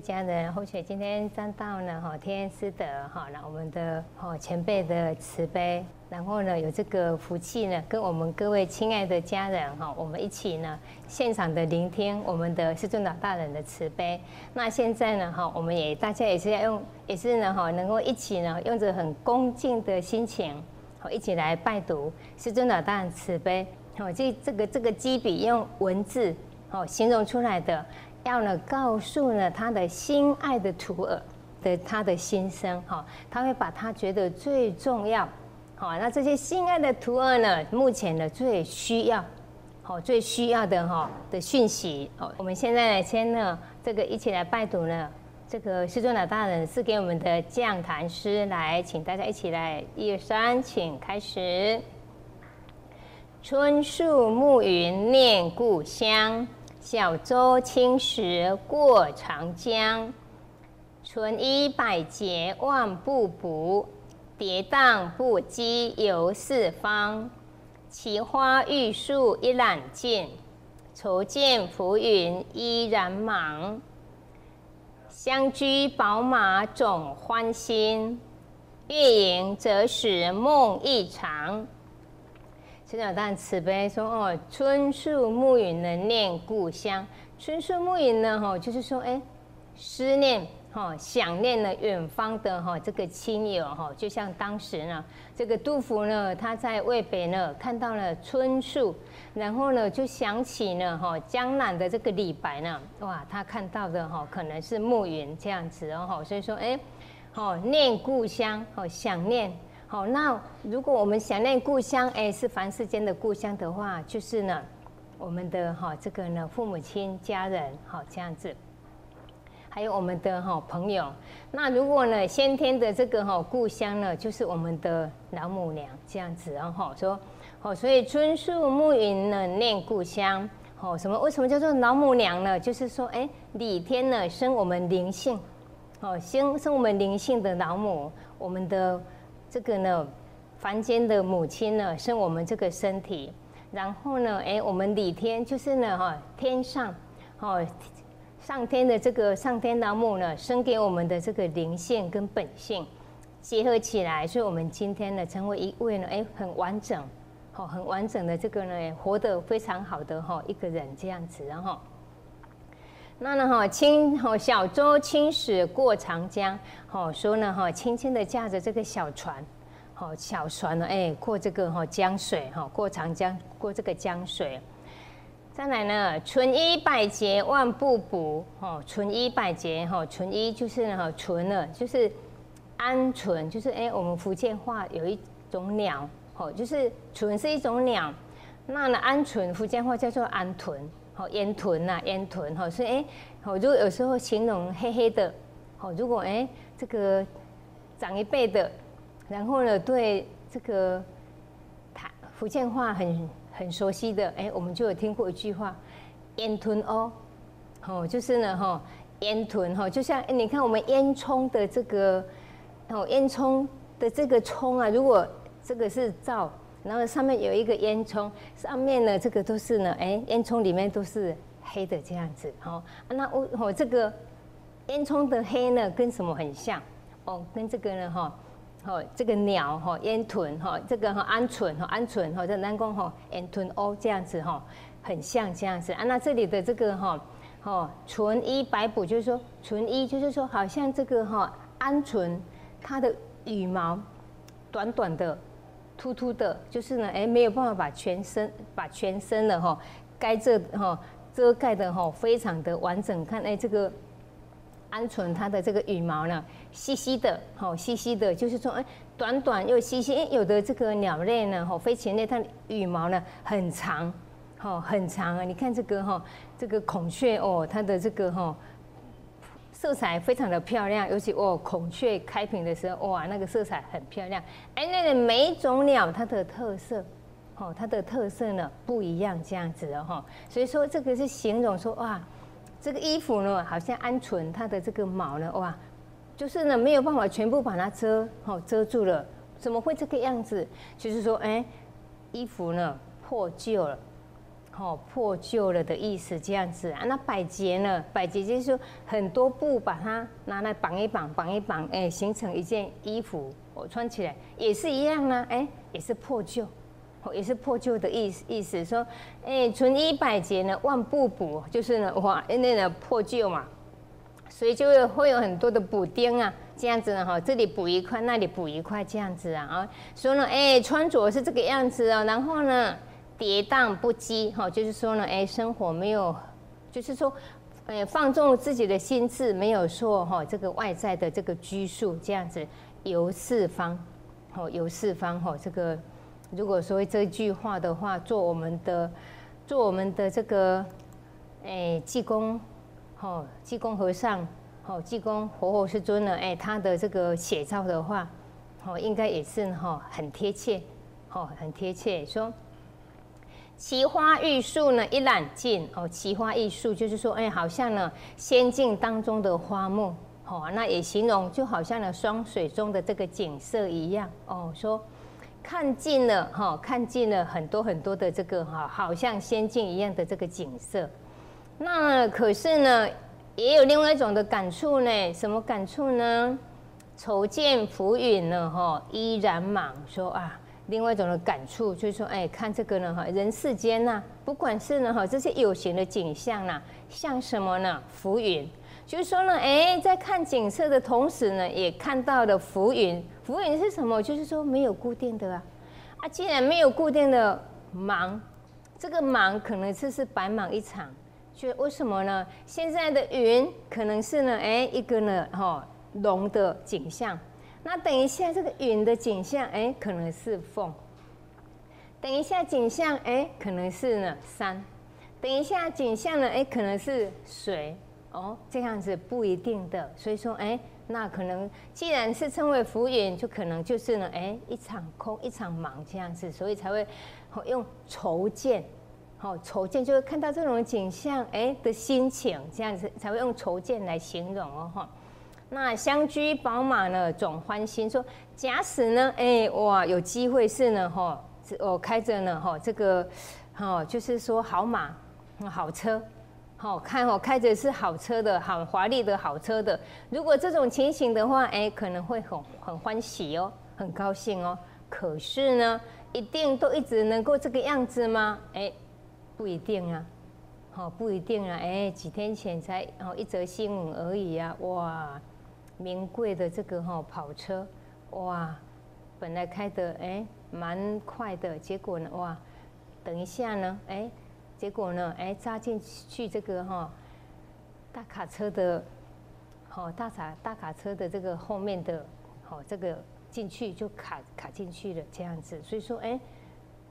家人，或许今天沾到呢哈天师德哈，那我们的哈前辈的慈悲，然后呢有这个福气呢，跟我们各位亲爱的家人哈，我们一起呢现场的聆听我们的师尊老大人的慈悲。那现在呢哈，我们也大家也是要用，也是呢哈，能够一起呢用着很恭敬的心情，好一起来拜读师尊老大人慈悲。好，这这个这个基笔用文字好形容出来的。要呢告诉呢他的心爱的徒儿的他的心声哈，他会把他觉得最重要，好，那这些心爱的徒儿呢，目前呢最需要，好最需要的哈的讯息哦。我们现在呢先呢这个一起来拜读呢，这个师尊老大人是给我们的降坛诗来，请大家一起来一二三，请开始。春树暮云念故乡。小舟轻石过长江，纯衣百结万步补，跌宕不羁游四方。奇花玉树一览尽，愁见浮云依然忙。相居宝马总欢心，月盈则使梦一场。陈老大慈悲说：“哦，春树暮云能念故乡。春树暮云呢，哈，就是说，哎，思念，哈，想念了远方的哈这个亲友，哈，就像当时呢，这个杜甫呢，他在渭北呢看到了春树，然后呢就想起呢，哈，江南的这个李白呢，哇，他看到的哈可能是暮云这样子哦，所以说，哎，好念故乡，好想念。”好，那如果我们想念故乡，哎，是凡世间的故乡的话，就是呢，我们的哈这个呢父母亲家人，好这样子，还有我们的哈朋友。那如果呢先天的这个哈故乡呢，就是我们的老母娘这样子，然后说，好，所以春树暮云呢念故乡，好什么？为什么叫做老母娘呢？就是说，哎，李天呢生我们灵性，哦，生生我们灵性的老母，我们的。这个呢，凡间的母亲呢，生我们这个身体，然后呢，哎，我们李天就是呢，哈，天上，哦，上天的这个上天老母呢，生给我们的这个灵性跟本性结合起来，所以我们今天呢，成为一位呢，哎，很完整，好，很完整的这个呢，活得非常好的哈一个人这样子，然后。那呢哈轻哈小舟轻驶过长江，好说呢哈轻轻的驾着这个小船，好小船呢哎过这个哈江水哈过长江过这个江水，再来呢纯衣百结万步补，哈纯衣百结哈纯衣就是呢哈纯了就是鹌鹑就是哎我们福建话有一种鸟，好就是鹑是一种鸟，那呢鹌鹑福建话叫做鹌鹑。哦，烟豚呐，烟豚哈，所以哎，我，如果有时候形容黑黑的，好，如果哎这个长一辈的，然后呢对这个台福建话很很熟悉的，哎，我们就有听过一句话，烟豚哦，哦，就是呢哈，烟豚哈，就像你看我们烟囱的这个哦，烟囱的这个囱啊，如果这个是灶。然后上面有一个烟囱，上面呢这个都是呢，哎，烟囱里面都是黑的这样子，好，那我我这个烟囱的黑呢跟什么很像？哦，跟这个呢哈，哦这个鸟哈，烟豚哈，这个哈鹌鹑哈，鹌鹑哈，这南宫哈，烟豚哦这样子哈，很像这样子啊。那这里的这个哈，哦纯衣白补就是说纯衣就是说好像这个哈鹌鹑它的羽毛短短的。秃秃的，就是呢，哎，没有办法把全身把全身的哈盖这哈遮盖的哈非常的完整。看，哎，这个鹌鹑它的这个羽毛呢，细细的，哈，细细的，就是说，哎，短短又细细。哎，有的这个鸟类呢，哈，飞禽类，它羽毛呢很长，哈，很长啊。你看这个哈，这个孔雀哦，它的这个哈。色彩非常的漂亮，尤其哦，孔雀开屏的时候，哇，那个色彩很漂亮。哎，那个每一种鸟它的特色，哦，它的特色呢不一样，这样子的哈。所以说这个是形容说，哇，这个衣服呢，好像鹌鹑它的这个毛呢，哇，就是呢没有办法全部把它遮，哦，遮住了，怎么会这个样子？就是说，哎，衣服呢破旧了，哦，破旧了的意思，这样子啊。那百结呢？百结就是说很多布把它拿来绑一绑，绑一绑，哎，形成一件衣服，我穿起来也是一样呢，哎，也是破旧，也是破旧的意思。意思说，哎，存衣百结呢，万不补，就是呢，哇，那个破旧嘛，所以就会有很多的补丁啊，这样子呢，哈，这里补一块，那里补一块，这样子啊，啊，所以呢，哎，穿着是这个样子啊，然后呢。跌宕不羁，哈，就是说呢，哎，生活没有，就是说，哎，放纵自己的心智，没有说哈，这个外在的这个拘束，这样子游四方，哦，游四方，哈，这个如果说这句话的话，做我们的，做我们的这个，哎，济公，哦，济公和尚，哦，济公活佛师尊呢，哎，他的这个写照的话，哦，应该也是哈，很贴切，哦，很贴切，说。奇花异树呢，一览尽哦。奇花异树就是说，哎，好像呢，仙境当中的花木，哦，那也形容就好像呢，双水中的这个景色一样哦。说看尽了哈，看尽了很多很多的这个哈，好像仙境一样的这个景色。那可是呢，也有另外一种的感触呢。什么感触呢？愁见浮云呢，哈，依然莽说啊。另外一种的感触就是说，哎，看这个呢，哈，人世间呐，不管是呢，哈，这些有形的景象呐，像什么呢？浮云，就是说呢，哎，在看景色的同时呢，也看到了浮云。浮云是什么？就是说没有固定的啊，啊，既然没有固定的忙，这个忙可能就是白忙一场。就为什么呢？现在的云可能是呢，哎，一个呢，哈，龙的景象。那等一下，这个云的景象，哎，可能是凤；等一下景象，哎，可能是呢山；等一下景象呢，哎，可能是水。哦，这样子不一定的。所以说，哎，那可能既然是称为浮云，就可能就是呢，哎，一场空，一场忙这样子，所以才会用筹见，好筹见就是看到这种景象，哎的心情这样子，才会用筹见来形容哦，哈。那相居宝马呢，总欢心说，假使呢，哎哇，有机会是呢，哈，我开着呢，哈，这个，哈，就是说好马，好车，好看哦，开着是好车的，好华丽的好车的。如果这种情形的话，哎，可能会很很欢喜哦，很高兴哦。可是呢，一定都一直能够这个样子吗？哎，不一定啊，好，不一定啊，哎，几天前才哦一则新闻而已啊，哇。名贵的这个哈跑车，哇，本来开的哎蛮快的，结果呢哇，等一下呢哎，结果呢哎扎进去这个哈大卡车的，好大卡大卡车的这个后面的，好这个进去就卡卡进去了这样子，所以说哎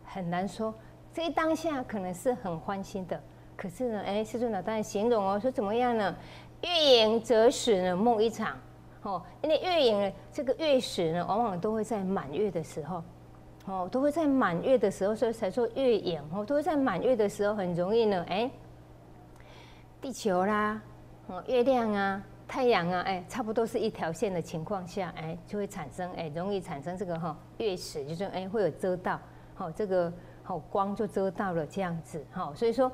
很难说，这一当下可能是很欢欣的，可是呢哎师尊老大形容哦说怎么样呢？欲言则死呢梦一场。哦，因为月影呢，这个月食呢，往往都会在满月的时候，哦，都会在满月的时候，所以才说月影哦，都会在满月的时候很容易呢，哎，地球啦，哦，月亮啊，太阳啊，哎，差不多是一条线的情况下，哎，就会产生，哎，容易产生这个哈月食，就是哎会有遮到，好，这个好光就遮到了这样子，好，所以说。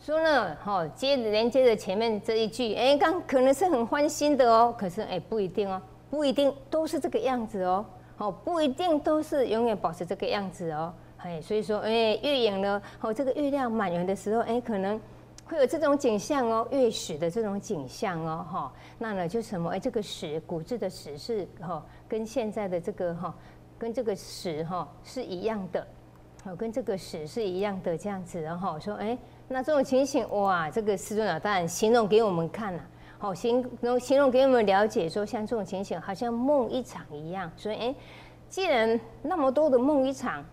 说呢，哈，接连接着前面这一句，哎，刚可能是很欢欣的哦，可是哎，不一定哦，不一定都是这个样子哦，哦，不一定都是永远保持这个样子哦，哎，所以说，哎，月影呢，哦，这个月亮满圆的时候，哎，可能会有这种景象哦，月食的这种景象哦，哈，那呢就什么，哎，这个石古字的石是哈，跟现在的这个哈，跟这个石哈是一样的，哦，跟这个石是一样的这样子，然后说，哎。那这种情形，哇，这个师尊老大人形容给我们看了，好形容形容给我们了解，说像这种情形，好像梦一场一样。所以，哎，既然那么多的梦一场，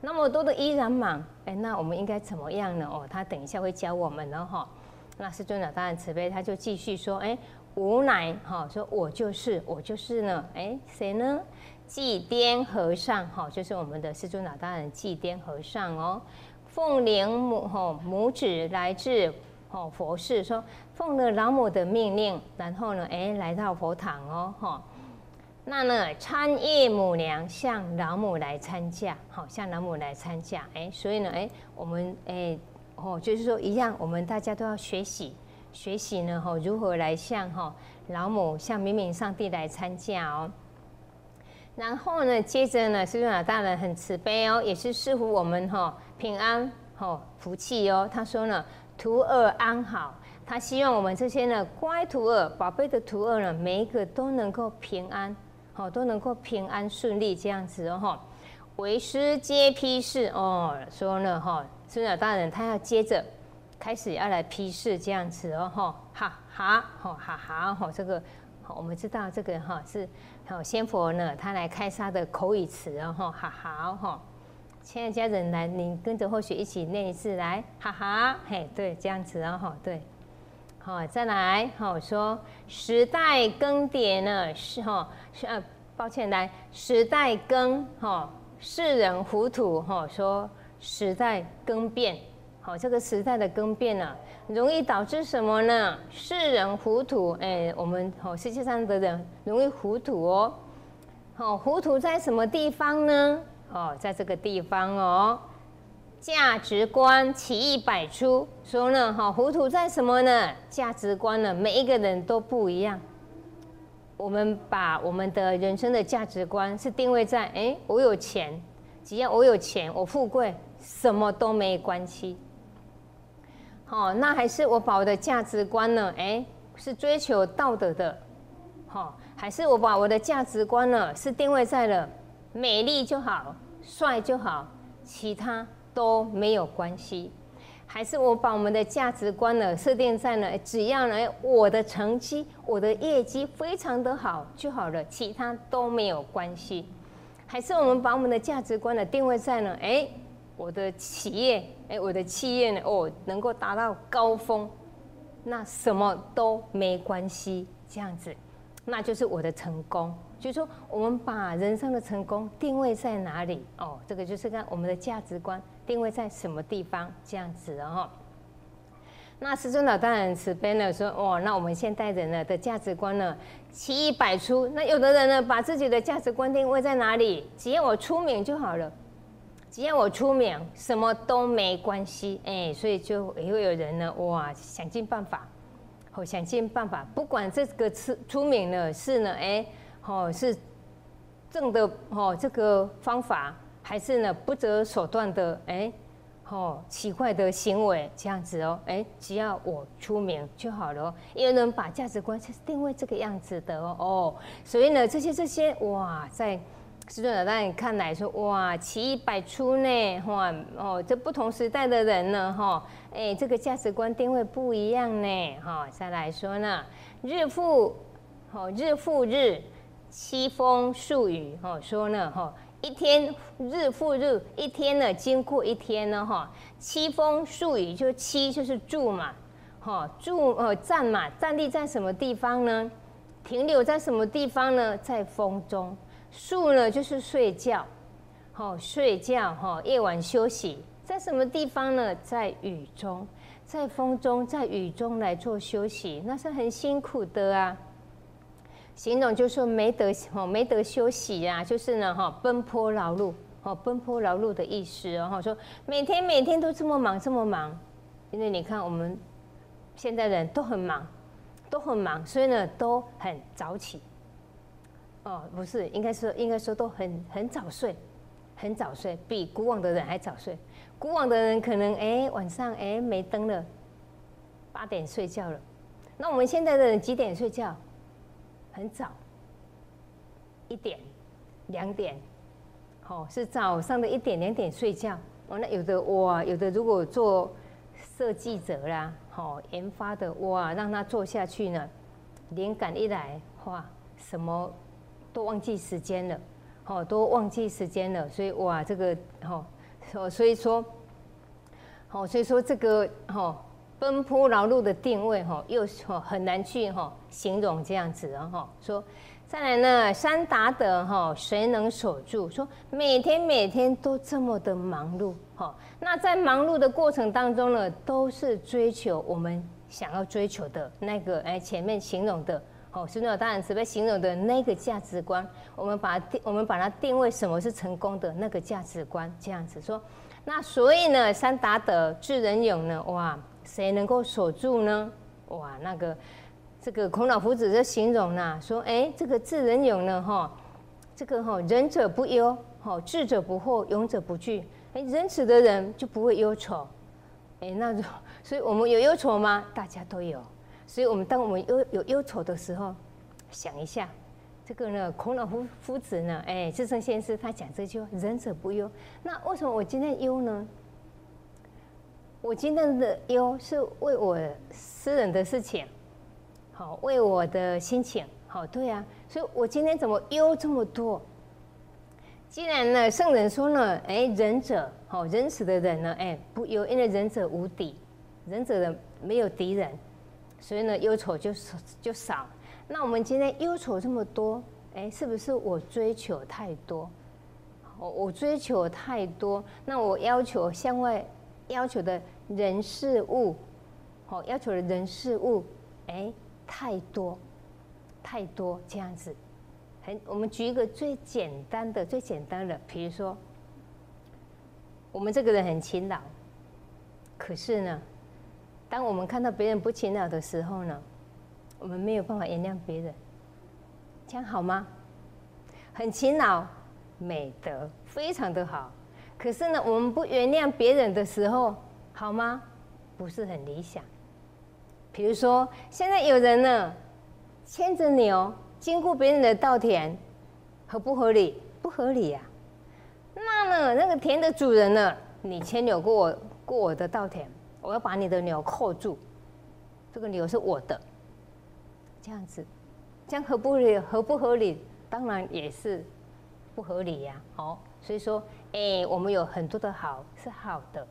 那么多的依然忙，哎，那我们应该怎么样呢？哦，他等一下会教我们了哈。那师尊老大人慈悲，他就继续说，哎，无乃哈，说我就是我就是呢，哎，谁呢？祭颠和尚，哈，就是我们的师尊老大人祭颠和尚哦。奉灵母吼母子来自吼佛寺，说奉了老母的命令，然后呢，哎，来到佛堂哦，哈。那呢，参叶母娘向老母来参嫁，好，向老母来参嫁，哎，所以呢，哎，我们哎，哦，就是说一样，我们大家都要学习，学习呢，吼，如何来向哈老母向明明上帝来参嫁哦。然后呢，接着呢，师尊老大人很慈悲哦，也是祝福我们哈平安哈福气哦。他说呢，徒儿安好，他希望我们这些呢乖徒儿、宝贝的徒儿呢，每一个都能够平安，好都能够平安顺利这样子哦哈。为师接批示哦，说呢哈，孙老大人他要接着开始要来批示这样子哦哈，哈哈哈哈哈哈这个。好，我们知道这个哈是好仙佛呢，他来开沙的口语词哦哈，好好哈，亲爱的家人来，你跟着或许一起念一次来，哈哈，嘿，对，这样子哦哈，对，好，再来，好说时代更迭呢是哈是呃，抱歉，来时代更哈，世人糊涂哈，说时代更变，好，这个时代的更变呢。容易导致什么呢？世人糊涂，哎，我们好，世界上的人容易糊涂哦。好，糊涂在什么地方呢？哦，在这个地方哦，价值观奇异百出。说呢，哈，糊涂在什么呢？价值观呢，每一个人都不一样。我们把我们的人生的价值观是定位在，哎，我有钱，只要我有钱，我富贵，什么都没关系。哦，那还是我把我的价值观呢？哎，是追求道德的，好，还是我把我的价值观呢是定位在了美丽就好、帅就好，其他都没有关系？还是我把我们的价值观呢设定在呢，只要呢我的成绩、我的业绩非常的好就好了，其他都没有关系？还是我们把我们的价值观呢定位在呢？哎？我的企业，哎，我的企业呢？哦，能够达到高峰，那什么都没关系，这样子，那就是我的成功。就是说，我们把人生的成功定位在哪里？哦，这个就是看我们的价值观定位在什么地方，这样子哦。那师尊老当然慈悲呢，说哦，那我们现代人呢的价值观呢，奇异百出。那有的人呢，把自己的价值观定位在哪里？只要我出名就好了。只要我出名，什么都没关系，哎，所以就也会有人呢，哇，想尽办法，哦，想尽办法，不管这个出出名呢是呢，哎，哦是正的哦这个方法，还是呢不择手段的，哎，哦奇怪的行为这样子哦，哎，只要我出名就好了哦，有人把价值观是定位这个样子的哦，哦，所以呢这些这些哇在。师尊老大，你看来说哇，奇异百出呢，哈哦，这不同时代的人呢，哈，哎，这个价值观定位不一样呢，哈。再来说呢，日复，哦，日复日，七风数雨，哈，说呢，哈，一天日复日，一天呢，经过一天呢，哈，七风数雨，就七就是住嘛，哈，住呃站嘛，站立在什么地方呢？停留在什么地方呢？在风中。树呢，就是睡觉，好睡觉哈，夜晚休息，在什么地方呢？在雨中，在风中，在雨中来做休息，那是很辛苦的啊。形容就说没得哦，没得休息啊，就是呢哈，奔波劳碌，哦，奔波劳碌的意思哦，说每天每天都这么忙，这么忙，因为你看我们现在人都很忙，都很忙，所以呢都很早起。哦，不是，应该说，应该说都很很早睡，很早睡，比古往的人还早睡。古往的人可能哎晚上哎没灯了，八点睡觉了。那我们现在的人几点睡觉？很早，一点、两点，好是早上的一点两点睡觉。哦，那有的哇，有的如果做设计者啦，好研发的哇，让他做下去呢，灵感一来哇，什么？都忘记时间了，好，都忘记时间了，所以哇，这个哦，所以说，好，所以说这个哈，奔波劳碌的定位哈，又哈很难去哈形容这样子哈。说再来呢，山达德哈，谁能守住？说每天每天都这么的忙碌哈，那在忙碌的过程当中呢，都是追求我们想要追求的那个哎前面形容的。哦，孙老大人慈悲形容的那个价值观，我们把定，我们把它定位什么是成功的那个价值观，这样子说。那所以呢，三达德智仁勇呢，哇，谁能够守住呢？哇，那个这个孔老夫子的形容呢，说，哎，这个智人勇呢，哈，这个哈，仁者不忧，哈，智者不惑，勇者不惧。哎，仁慈的人就不会忧愁。哎，那就，所以我们有忧愁吗？大家都有。所以，我们当我们忧有忧愁的时候，想一下，这个呢，孔老夫夫子呢，哎，智胜先师他讲这句话：“仁者不忧。”那为什么我今天忧呢？我今天的忧是为我私人的事情，好，为我的心情，好，对啊。所以我今天怎么忧这么多？既然呢，圣人说呢，哎，仁者，好，仁慈的人呢，哎，不忧，因为仁者无敌，仁者的没有敌人。所以呢，忧愁就就少。那我们今天忧愁这么多，哎，是不是我追求太多？我我追求太多，那我要求向外要求的人事物，好，要求的人事物，哎，太多，太多这样子。很，我们举一个最简单的、最简单的，比如说，我们这个人很勤劳，可是呢？当我们看到别人不勤劳的时候呢，我们没有办法原谅别人，这样好吗？很勤劳，美德非常的好，可是呢，我们不原谅别人的时候，好吗？不是很理想。比如说，现在有人呢，牵着牛经过别人的稻田，合不合理？不合理呀。那呢，那个田的主人呢，你牵牛过我过我的稻田。我要把你的牛扣住，这个牛是我的，这样子，这样合不合理？合不合理？当然也是不合理呀。好，所以说，哎，我们有很多的好是好的。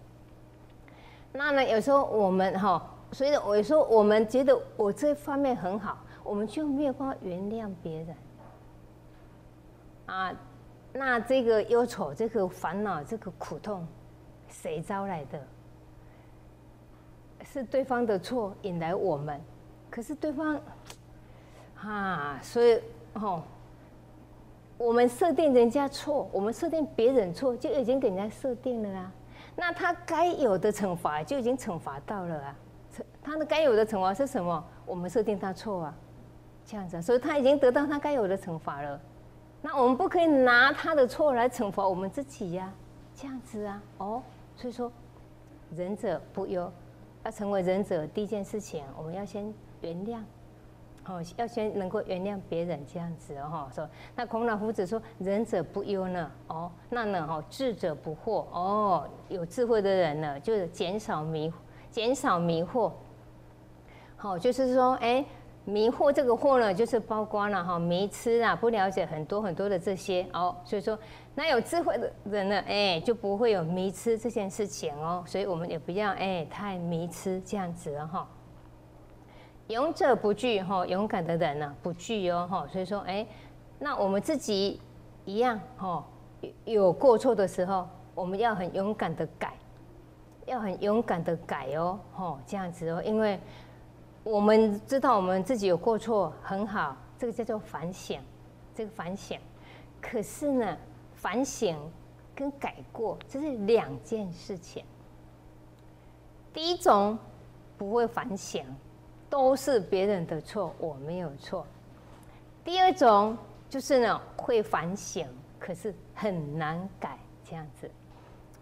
那呢，有时候我们哈，所以我说我们觉得我这方面很好，我们就没有办法原谅别人。啊，那这个忧愁、这个烦恼、这个苦痛，谁招来的？是对方的错引来我们，可是对方，啊，所以哦，我们设定人家错，我们设定别人错，就已经给人家设定了啊。那他该有的惩罚就已经惩罚到了啊。他的该有的惩罚是什么？我们设定他错啊，这样子，所以他已经得到他该有的惩罚了。那我们不可以拿他的错来惩罚我们自己呀，这样子啊，哦，所以说，仁者不忧。要成为仁者，第一件事情，我们要先原谅，哦，要先能够原谅别人这样子哦。说那孔老夫子说，仁者不忧呢，哦，那呢，哦，智者不惑，哦，有智慧的人呢，就是减少迷，减少迷惑，好，就是说，哎。迷惑这个惑呢，就是包括了哈迷痴啊，不了解很多很多的这些哦，所以说那有智慧的人呢，哎就不会有迷痴这件事情哦，所以我们也不要哎太迷痴这样子哈。勇者不惧哈，勇敢的人呢不惧哦哈，所以说哎，那我们自己一样哈，有过错的时候，我们要很勇敢的改，要很勇敢的改哦哈，这样子哦，因为。我们知道我们自己有过错，很好，这个叫做反省，这个反省。可是呢，反省跟改过这是两件事情。第一种不会反省，都是别人的错，我没有错。第二种就是呢会反省，可是很难改这样子。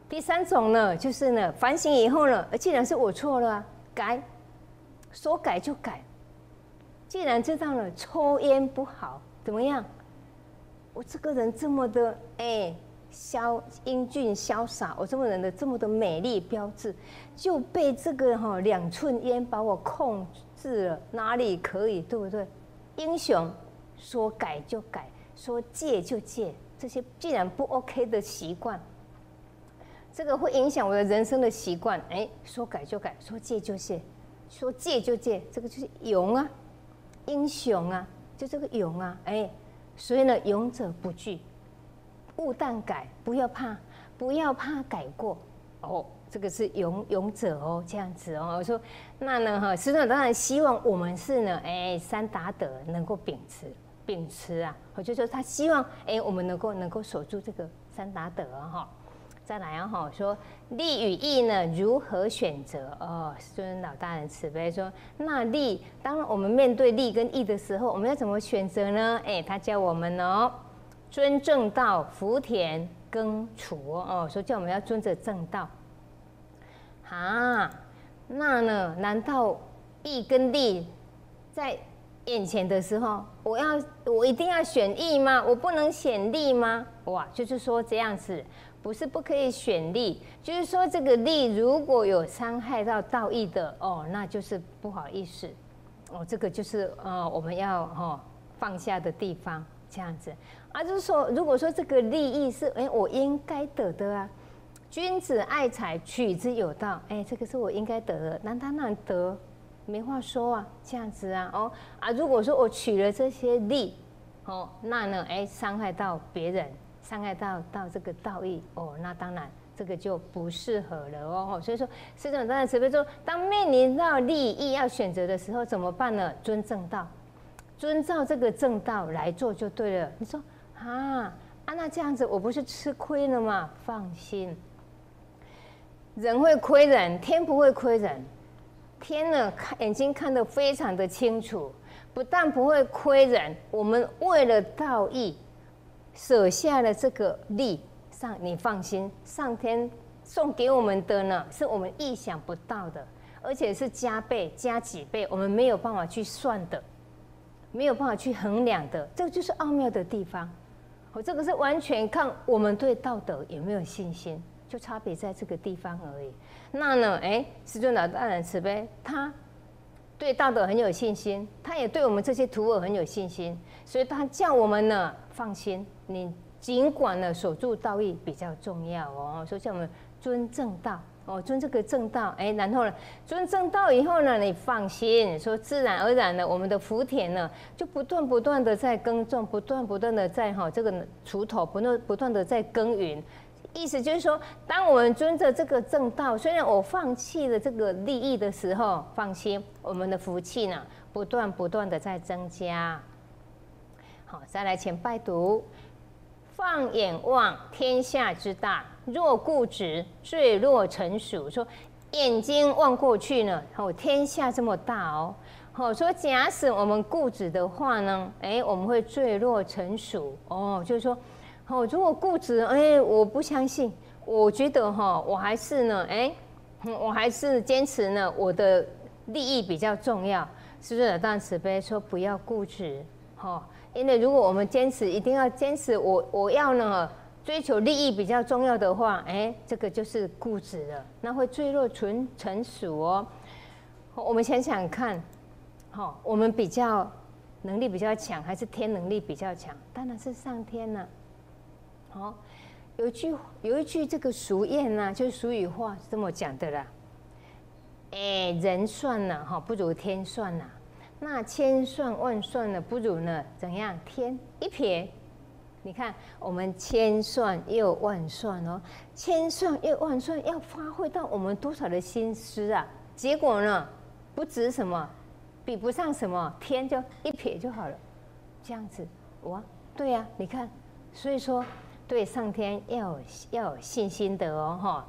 第三种呢就是呢反省以后呢，既然是我错了，改。说改就改，既然知道了抽烟不好，怎么样？我这个人这么的哎，潇英俊潇洒，我这么人的这么的美丽标志，就被这个哈两寸烟把我控制了，哪里可以？对不对？英雄说改就改，说戒就戒，这些既然不 OK 的习惯，这个会影响我的人生的习惯。哎，说改就改，说戒就戒。说戒就戒，这个就是勇啊，英雄啊，就这个勇啊，哎，所以呢，勇者不惧，勿但改，不要怕，不要怕改过，哦，这个是勇勇者哦，这样子哦。我说那呢哈，师长当然希望我们是呢，哎，三达德能够秉持秉持啊，我就说他希望哎，我们能够能够守住这个三达德哈。再来啊哈，说利与义呢如何选择哦？尊老大人慈悲说，那利当我们面对利跟义的时候，我们要怎么选择呢？哎，他教我们哦，尊正道，福田耕锄哦，说叫我们要遵着正道。啊，那呢？难道义跟利在眼前的时候，我要我一定要选义吗？我不能选利吗？哇，就是说这样子。不是不可以选利，就是说这个利如果有伤害到道义的哦，那就是不好意思哦，这个就是呃我们要哦放下的地方这样子啊，就是说如果说这个利益是哎我应该得的啊，君子爱财取之有道，哎这个是我应该得的，难他难得？没话说啊，这样子啊哦啊，如果说我取了这些利哦，那呢哎伤害到别人。伤害到到这个道义哦，那当然这个就不适合了哦。所以说，师长当然慈悲说，当面临到利益要选择的时候，怎么办呢？遵正道，遵照这个正道来做就对了。你说啊啊，那这样子我不是吃亏了吗？放心，人会亏人，天不会亏人。天呢，看眼睛看得非常的清楚，不但不会亏人，我们为了道义。舍下了这个利，上你放心，上天送给我们的呢，是我们意想不到的，而且是加倍加几倍，我们没有办法去算的，没有办法去衡量的，这个就是奥妙的地方。我这个是完全看我们对道德有没有信心，就差别在这个地方而已。那呢，哎，师尊老大人慈悲，他对道德很有信心，他也对我们这些徒儿很有信心，所以他叫我们呢放心。你尽管呢守住道义比较重要哦，说叫我们尊正道哦，尊这个正道，哎，然后呢尊正道以后呢，你放心，说自然而然的，我们的福田呢就不断不断的在耕种，不断不断的在哈这个锄头不断不断的在耕耘，意思就是说，当我们遵着这个正道，虽然我放弃了这个利益的时候，放心，我们的福气呢不断不断的在增加。好，再来请拜读。放眼望天下之大，若固执，坠落成熟。说眼睛望过去呢，哦，天下这么大哦，好说假使我们固执的话呢，哎，我们会坠落成熟哦，就是说，哦，如果固执，哎，我不相信，我觉得哈，我还是呢，哎，我还是坚持呢，我的利益比较重要，是不是？大慈悲说不要固执，哈。因为如果我们坚持一定要坚持，我我要呢追求利益比较重要的话，哎，这个就是固执了，那会坠落纯成熟哦。我们想想看，哈，我们比较能力比较强，还是天能力比较强？当然是上天呢。好，有一句有一句这个俗谚呢，就是俗语话是这么讲的啦。哎，人算呢，哈，不如天算呐。那千算万算呢，不如呢怎样？天一撇，你看我们千算又万算哦，千算又万算，要发挥到我们多少的心思啊？结果呢，不值什么，比不上什么，天就一撇就好了，这样子哇？对呀，你看，所以说对上天要有要有信心的哦，哈。